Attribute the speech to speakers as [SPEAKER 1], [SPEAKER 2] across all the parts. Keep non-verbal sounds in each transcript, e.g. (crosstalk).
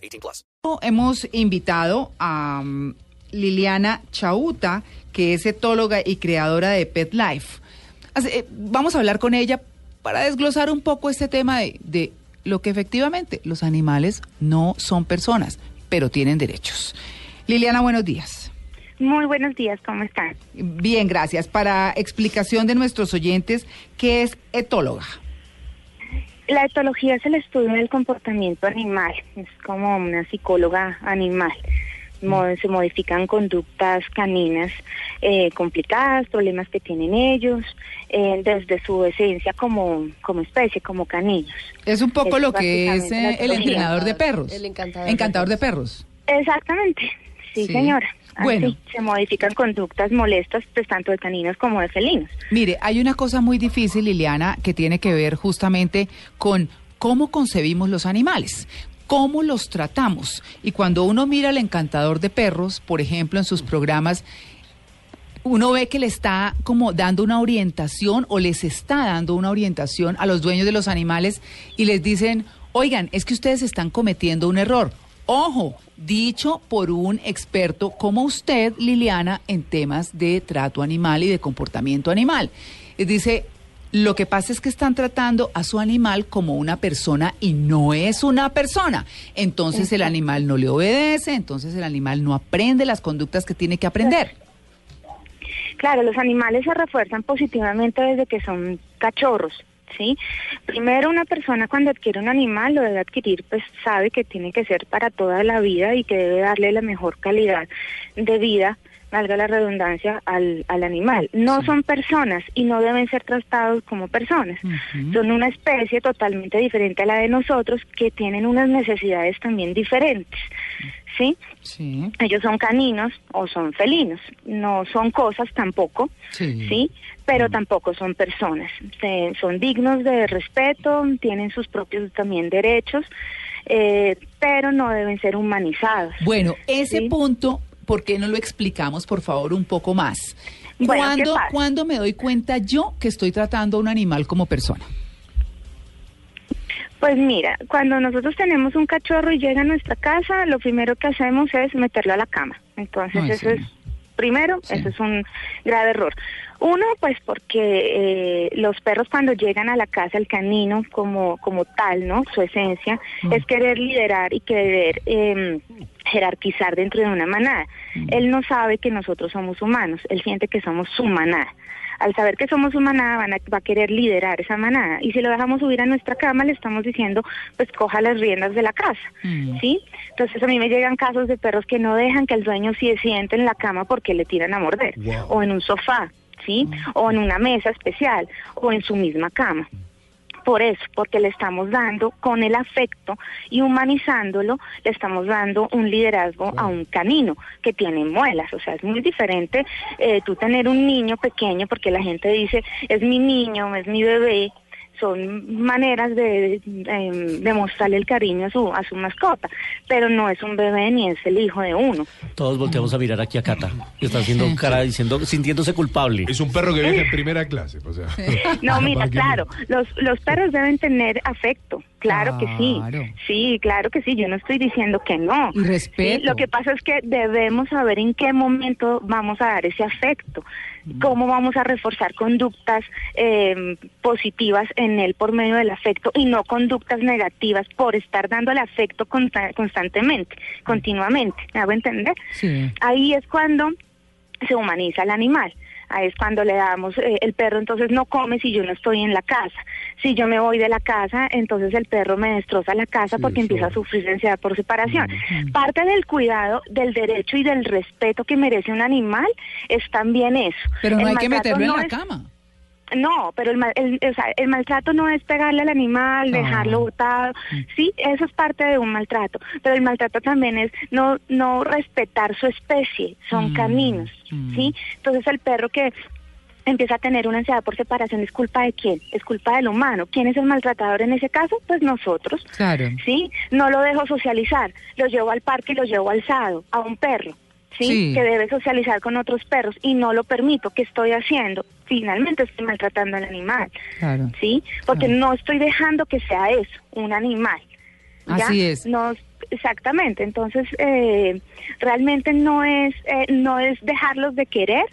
[SPEAKER 1] 18 plus.
[SPEAKER 2] Hemos invitado a um, Liliana Chauta, que es etóloga y creadora de Pet Life. Eh, vamos a hablar con ella para desglosar un poco este tema de, de lo que efectivamente los animales no son personas, pero tienen derechos. Liliana, buenos días.
[SPEAKER 3] Muy buenos días, ¿cómo están?
[SPEAKER 2] Bien, gracias. Para explicación de nuestros oyentes, ¿qué es etóloga?
[SPEAKER 3] La etología es el estudio del comportamiento animal, es como una psicóloga animal. Mo- Se modifican conductas caninas eh, complicadas, problemas que tienen ellos, eh, desde su esencia como, como especie, como canillos.
[SPEAKER 2] Es un poco
[SPEAKER 3] Es
[SPEAKER 2] lo que es eh, el entrenador de perros.
[SPEAKER 4] El encantador de
[SPEAKER 2] Encantador de perros.
[SPEAKER 3] Exactamente, sí,
[SPEAKER 2] Sí.
[SPEAKER 3] señora. Así,
[SPEAKER 2] Bueno.
[SPEAKER 3] se modifican conductas molestas, pues tanto de caninos como de felinos.
[SPEAKER 2] Mire, hay una cosa muy difícil, Liliana, que tiene que ver justamente con cómo concebimos los animales. cómo los tratamos. Y cuando uno mira al encantador de perros, por ejemplo, en sus programas, uno ve que le está como dando una orientación o les está dando una orientación a los dueños de los animales y les dicen, oigan, es que ustedes están cometiendo un error. Ojo, dicho por un experto como usted, Liliana, en temas de trato animal y de comportamiento animal. Y dice, lo que pasa es que están tratando a su animal como una persona y no es una persona. Entonces el animal no le obedece, entonces el animal no aprende las conductas que tiene que aprender.
[SPEAKER 3] Claro, los animales se refuerzan positivamente desde que son cachorros, ¿sí? Primero, una persona cuando adquiere un animal lo debe adquirir, pues sabe que tiene que ser para toda la vida y que debe darle la mejor calidad de vida, valga la redundancia, al, al animal. No son personas y no deben ser tratados como personas. Son una especie totalmente diferente a la de nosotros que tienen unas necesidades también diferentes, ¿sí?
[SPEAKER 2] Sí.
[SPEAKER 3] Ellos son caninos o son felinos, no son cosas tampoco,
[SPEAKER 2] Sí.
[SPEAKER 3] ¿sí? Pero tampoco son personas. Se- son dignos de respeto, tienen sus propios también derechos, eh, pero no deben ser humanizados.
[SPEAKER 2] Bueno, ese
[SPEAKER 3] Sí.
[SPEAKER 2] punto, ¿por qué no lo explicamos, por favor, un poco más?
[SPEAKER 3] Bueno, ¿qué
[SPEAKER 2] ¿Cuándo? ¿Cuándo me doy cuenta yo que estoy tratando a un animal como persona?
[SPEAKER 3] Pues mira, cuando nosotros tenemos un cachorro y llega a nuestra casa, lo primero que hacemos es meterlo a la cama. Entonces eso
[SPEAKER 2] sí.
[SPEAKER 3] es, primero,
[SPEAKER 2] Sí.
[SPEAKER 3] eso es un grave error. Uno, pues porque eh, los perros cuando llegan a la casa, el canino como, como tal, ¿no? Su esencia
[SPEAKER 2] Mm.
[SPEAKER 3] es querer liderar y querer eh, jerarquizar dentro de una manada.
[SPEAKER 2] Mm.
[SPEAKER 3] Él no sabe que nosotros somos humanos, él siente que somos su manada. Al saber que somos su manada, van a- va a querer liderar esa manada. Y si lo dejamos subir a nuestra cama, le estamos diciendo, pues coja las riendas de la casa.
[SPEAKER 2] Mm.
[SPEAKER 3] ¿Sí? Entonces a mí me llegan casos de perros que no dejan que el dueño se siente en la cama porque le tiran a morder. O en un sofá, O en una mesa especial. O en su misma cama. Por eso, porque le estamos dando con el afecto y humanizándolo, le estamos dando un liderazgo a un canino que tiene muelas. O sea, es muy diferente eh, tú tener un niño pequeño, porque la gente dice, es mi niño, es mi bebé. Son maneras de, de, de mostrarle el cariño a su, a su mascota, pero no es un bebé ni es el hijo de uno.
[SPEAKER 5] Todos volteamos a mirar aquí a Cata. que Está haciendo cara diciendo, sintiéndose culpable.
[SPEAKER 6] Es un perro que viaja en primera clase, o sea.
[SPEAKER 3] No, (laughs) mira, claro, los, los perros deben tener afecto, claro que sí. Sí, claro que sí, yo no estoy diciendo que no.
[SPEAKER 2] Y respeto.
[SPEAKER 3] Sí, lo que pasa es que debemos saber en qué momento vamos a dar ese afecto, cómo vamos a reforzar conductas eh, positivas en él por medio del afecto y no conductas negativas por estar dándole afecto consta- constantemente, continuamente. ¿Me hago entender?
[SPEAKER 2] Sí.
[SPEAKER 3] Ahí es cuando se humaniza el animal. Ahí es cuando le damos, eh, el perro entonces no come si yo no estoy en la casa. Si yo me voy de la casa, entonces el perro me destroza la casa
[SPEAKER 6] Sí,
[SPEAKER 3] porque empieza a sufrir ansiedad por separación. Parte del cuidado, del derecho y del respeto que merece un animal es también eso.
[SPEAKER 2] Pero no
[SPEAKER 3] El
[SPEAKER 2] hay que meterlo en
[SPEAKER 3] no
[SPEAKER 2] la
[SPEAKER 3] es-
[SPEAKER 2] cama.
[SPEAKER 3] No, pero el, mal- el, o sea, el maltrato no es pegarle al animal, dejarlo botado. Sí, eso es parte de un maltrato. Pero el maltrato también es no no respetar su especie. Son
[SPEAKER 2] Mm,
[SPEAKER 3] caninos,
[SPEAKER 2] mm.
[SPEAKER 3] ¿sí? Entonces el perro que empieza a tener una ansiedad por separación es culpa de quién? Es culpa del humano. ¿Quién es el maltratador en ese caso? Pues nosotros.
[SPEAKER 2] Claro.
[SPEAKER 3] ¿sí? No lo dejo socializar, lo llevo al parque y lo llevo alzado, a un perro, ¿sí?
[SPEAKER 2] Sí.
[SPEAKER 3] Que debe socializar con otros perros y no lo permito. ¿Qué estoy haciendo? Finalmente estoy maltratando al animal,
[SPEAKER 2] Claro.
[SPEAKER 3] ¿sí? Porque
[SPEAKER 2] Claro.
[SPEAKER 3] no estoy dejando que sea eso, un animal. ¿ya?
[SPEAKER 2] Así es.
[SPEAKER 3] No, exactamente. Entonces, eh, realmente no es, eh, no es dejarlos de querer,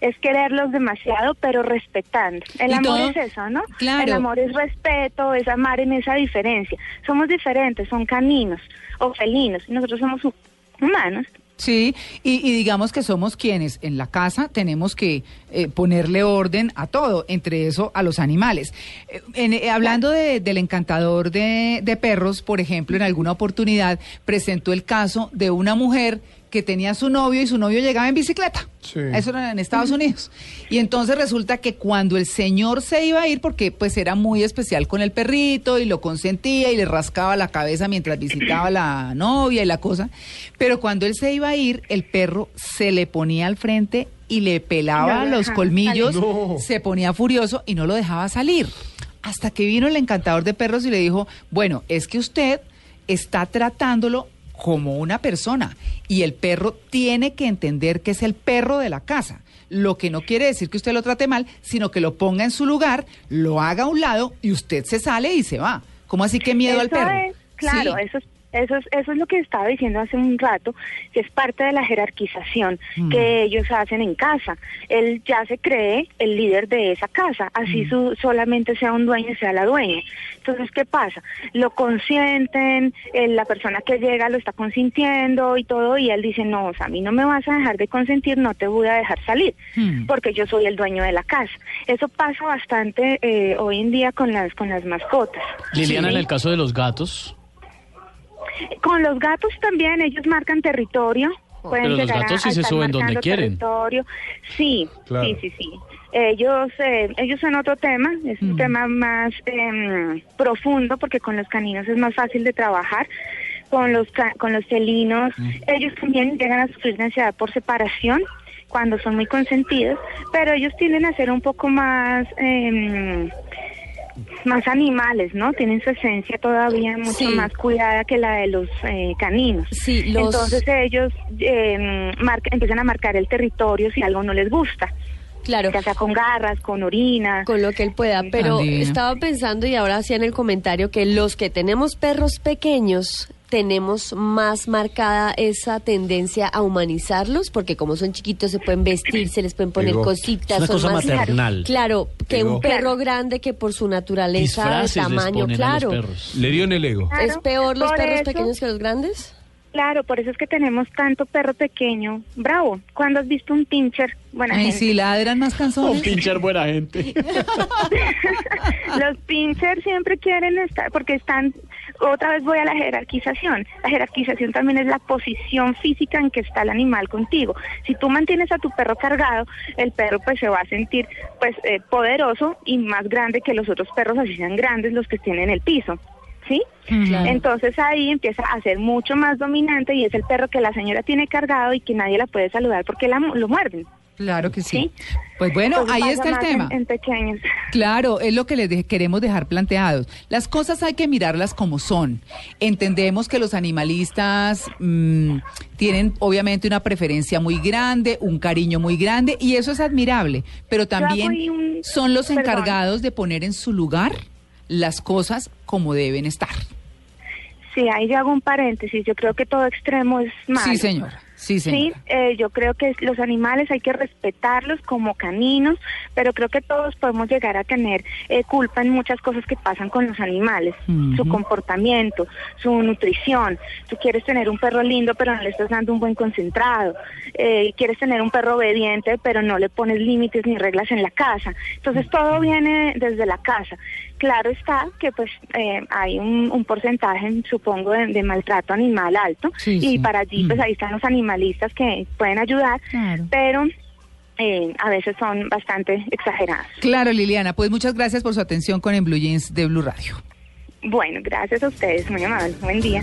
[SPEAKER 3] es quererlos demasiado, pero respetando. El amor
[SPEAKER 2] todo-
[SPEAKER 3] es eso, ¿no?
[SPEAKER 2] Claro.
[SPEAKER 3] El amor es respeto, es amar en esa diferencia. Somos diferentes, son caninos o felinos, y nosotros somos hu- humanos.
[SPEAKER 2] Sí, y, y digamos que somos quienes en la casa tenemos que eh, ponerle orden a todo, entre eso a los animales. Eh, en- eh, hablando de- del encantador de, de perros, por ejemplo, en alguna oportunidad presentó el caso de una mujer que tenía su novio y su novio llegaba en bicicleta.
[SPEAKER 6] Sí.
[SPEAKER 2] Eso era en Estados Unidos. Y entonces resulta que cuando el señor se iba a ir, porque pues era muy especial con el perrito y lo consentía y le rascaba la cabeza mientras visitaba la novia y la cosa, pero cuando él se iba a ir, el perro se le ponía al frente y le pelaba
[SPEAKER 3] No lo
[SPEAKER 2] los colmillos.
[SPEAKER 6] No.
[SPEAKER 2] se ponía furioso y no lo dejaba salir. Hasta que vino el encantador de perros y le dijo, bueno, es que usted está tratándolo como una persona y el perro tiene que entender que es el perro de la casa. Lo que no quiere decir que usted lo trate mal, sino que lo ponga en su lugar, lo haga a un lado y usted se sale y se va. ¿Cómo así que miedo al perro?
[SPEAKER 3] es, claro,
[SPEAKER 2] Sí.
[SPEAKER 3] eso es eso es, eso es lo que estaba diciendo hace un rato, que es parte de la jerarquización
[SPEAKER 2] Mm.
[SPEAKER 3] que ellos hacen en casa. Él ya se cree el líder de esa casa,
[SPEAKER 2] Mm.
[SPEAKER 3] así su, solamente sea un dueño y sea la dueña. Entonces, ¿qué pasa? Lo consienten, eh, la persona que llega lo está consintiendo y todo, y él dice, no, o sea, a mí no me vas a dejar de consentir, no te voy a dejar salir,
[SPEAKER 2] Mm.
[SPEAKER 3] porque yo soy el dueño de la casa. Eso pasa bastante eh, hoy en día con las, con las mascotas.
[SPEAKER 5] Liliana,
[SPEAKER 3] Sí.
[SPEAKER 5] en el caso de los gatos,
[SPEAKER 3] Con los gatos también, ellos marcan territorio. Pueden
[SPEAKER 5] Pero los
[SPEAKER 3] llegar a-
[SPEAKER 5] gatos sí se
[SPEAKER 3] estar
[SPEAKER 5] suben donde
[SPEAKER 3] marcando
[SPEAKER 5] quieren.
[SPEAKER 3] Territorio. Sí,
[SPEAKER 6] Claro.
[SPEAKER 3] sí, sí, sí. Ellos, eh, ellos son otro tema, es un
[SPEAKER 2] Mm.
[SPEAKER 3] tema más em, profundo porque con los caninos es más fácil de trabajar. Con los ca- con los felinos,
[SPEAKER 5] Mm.
[SPEAKER 3] ellos también llegan a sufrir de ansiedad por separación cuando son muy consentidos, pero ellos tienden a ser un poco más em, más animales, ¿no? Tienen su esencia todavía mucho
[SPEAKER 4] Sí.
[SPEAKER 3] más cuidada que la de los eh, caninos.
[SPEAKER 4] Sí, los...
[SPEAKER 3] Entonces ellos eh, marca- empiezan a marcar el territorio si algo no les gusta,
[SPEAKER 4] claro,
[SPEAKER 3] ya sea con garras, con orina.
[SPEAKER 4] con lo que él pueda, pero
[SPEAKER 2] Tan divino.
[SPEAKER 4] estaba pensando y ahora hacía en el comentario que los que tenemos perros pequeños tenemos más marcada esa tendencia a humanizarlos, porque como son chiquitos se pueden vestir, se les pueden poner
[SPEAKER 6] Digo,
[SPEAKER 4] cositas.
[SPEAKER 5] es una
[SPEAKER 4] son
[SPEAKER 5] cosa
[SPEAKER 4] más-
[SPEAKER 5] maternal.
[SPEAKER 4] Claro, que
[SPEAKER 6] Digo.
[SPEAKER 4] un perro grande que por su naturaleza de
[SPEAKER 5] les
[SPEAKER 4] tamaño, claro.
[SPEAKER 5] los perros.
[SPEAKER 6] Le dio en el ego.
[SPEAKER 3] Claro,
[SPEAKER 4] ¿Es peor los perros
[SPEAKER 3] eso-
[SPEAKER 4] pequeños que los grandes?
[SPEAKER 3] Claro, por eso es que tenemos tanto perro pequeño. Bravo. ¿Cuándo has visto un pincher? Buena
[SPEAKER 2] Ay,
[SPEAKER 3] gente.
[SPEAKER 2] sí, ladran más canzones.
[SPEAKER 5] pinchar buena gente. (laughs)
[SPEAKER 3] Los pinchers siempre quieren estar, porque están, otra vez voy a la jerarquización. La jerarquización también es la posición física en que está el animal contigo. Si tú mantienes a tu perro cargado, el perro pues se va a sentir pues eh, poderoso y más grande que los otros perros, así sean grandes los que estén en el piso. ¿Sí?
[SPEAKER 2] Claro.
[SPEAKER 3] Entonces ahí empieza a ser mucho más dominante y es el perro que la señora tiene cargado y que nadie la puede saludar porque la, lo muerden.
[SPEAKER 2] Claro que sí.
[SPEAKER 3] Sí.
[SPEAKER 2] Pues bueno,
[SPEAKER 3] Entonces
[SPEAKER 2] ahí está el tema.
[SPEAKER 3] En, en pequeños.
[SPEAKER 2] Claro, es lo que les de- queremos dejar planteados. Las cosas hay que mirarlas como son. Entendemos que los animalistas mm, tienen obviamente una preferencia muy grande, un cariño muy grande, y eso es admirable, pero también
[SPEAKER 3] un-
[SPEAKER 2] son los
[SPEAKER 3] perdón.
[SPEAKER 2] encargados de poner en su lugar las cosas como deben estar.
[SPEAKER 3] Sí, ahí yo hago un paréntesis. Yo creo que todo extremo es malo.
[SPEAKER 2] Sí, señora. Sí,
[SPEAKER 3] Sí, eh, yo creo que los animales hay que respetarlos como caninos, pero creo que todos podemos llegar a tener eh, culpa en muchas cosas que pasan con los animales, su comportamiento, su nutrición. Tú quieres tener un perro lindo, pero no le estás dando un buen concentrado. Eh, quieres tener un perro obediente, pero no le pones límites ni reglas en la casa. Entonces todo viene desde la casa. Claro está que pues eh, hay un, un porcentaje, supongo, de, de maltrato animal alto
[SPEAKER 2] Sí,
[SPEAKER 3] y
[SPEAKER 2] sí.
[SPEAKER 3] para allí pues ahí están los que pueden ayudar,
[SPEAKER 2] Claro.
[SPEAKER 3] pero eh, a veces son bastante exageradas.
[SPEAKER 2] Claro, Liliana, pues muchas gracias por su atención con En Blue Jeans de Blue Radio.
[SPEAKER 3] Bueno, gracias a ustedes, muy amable. Buen día.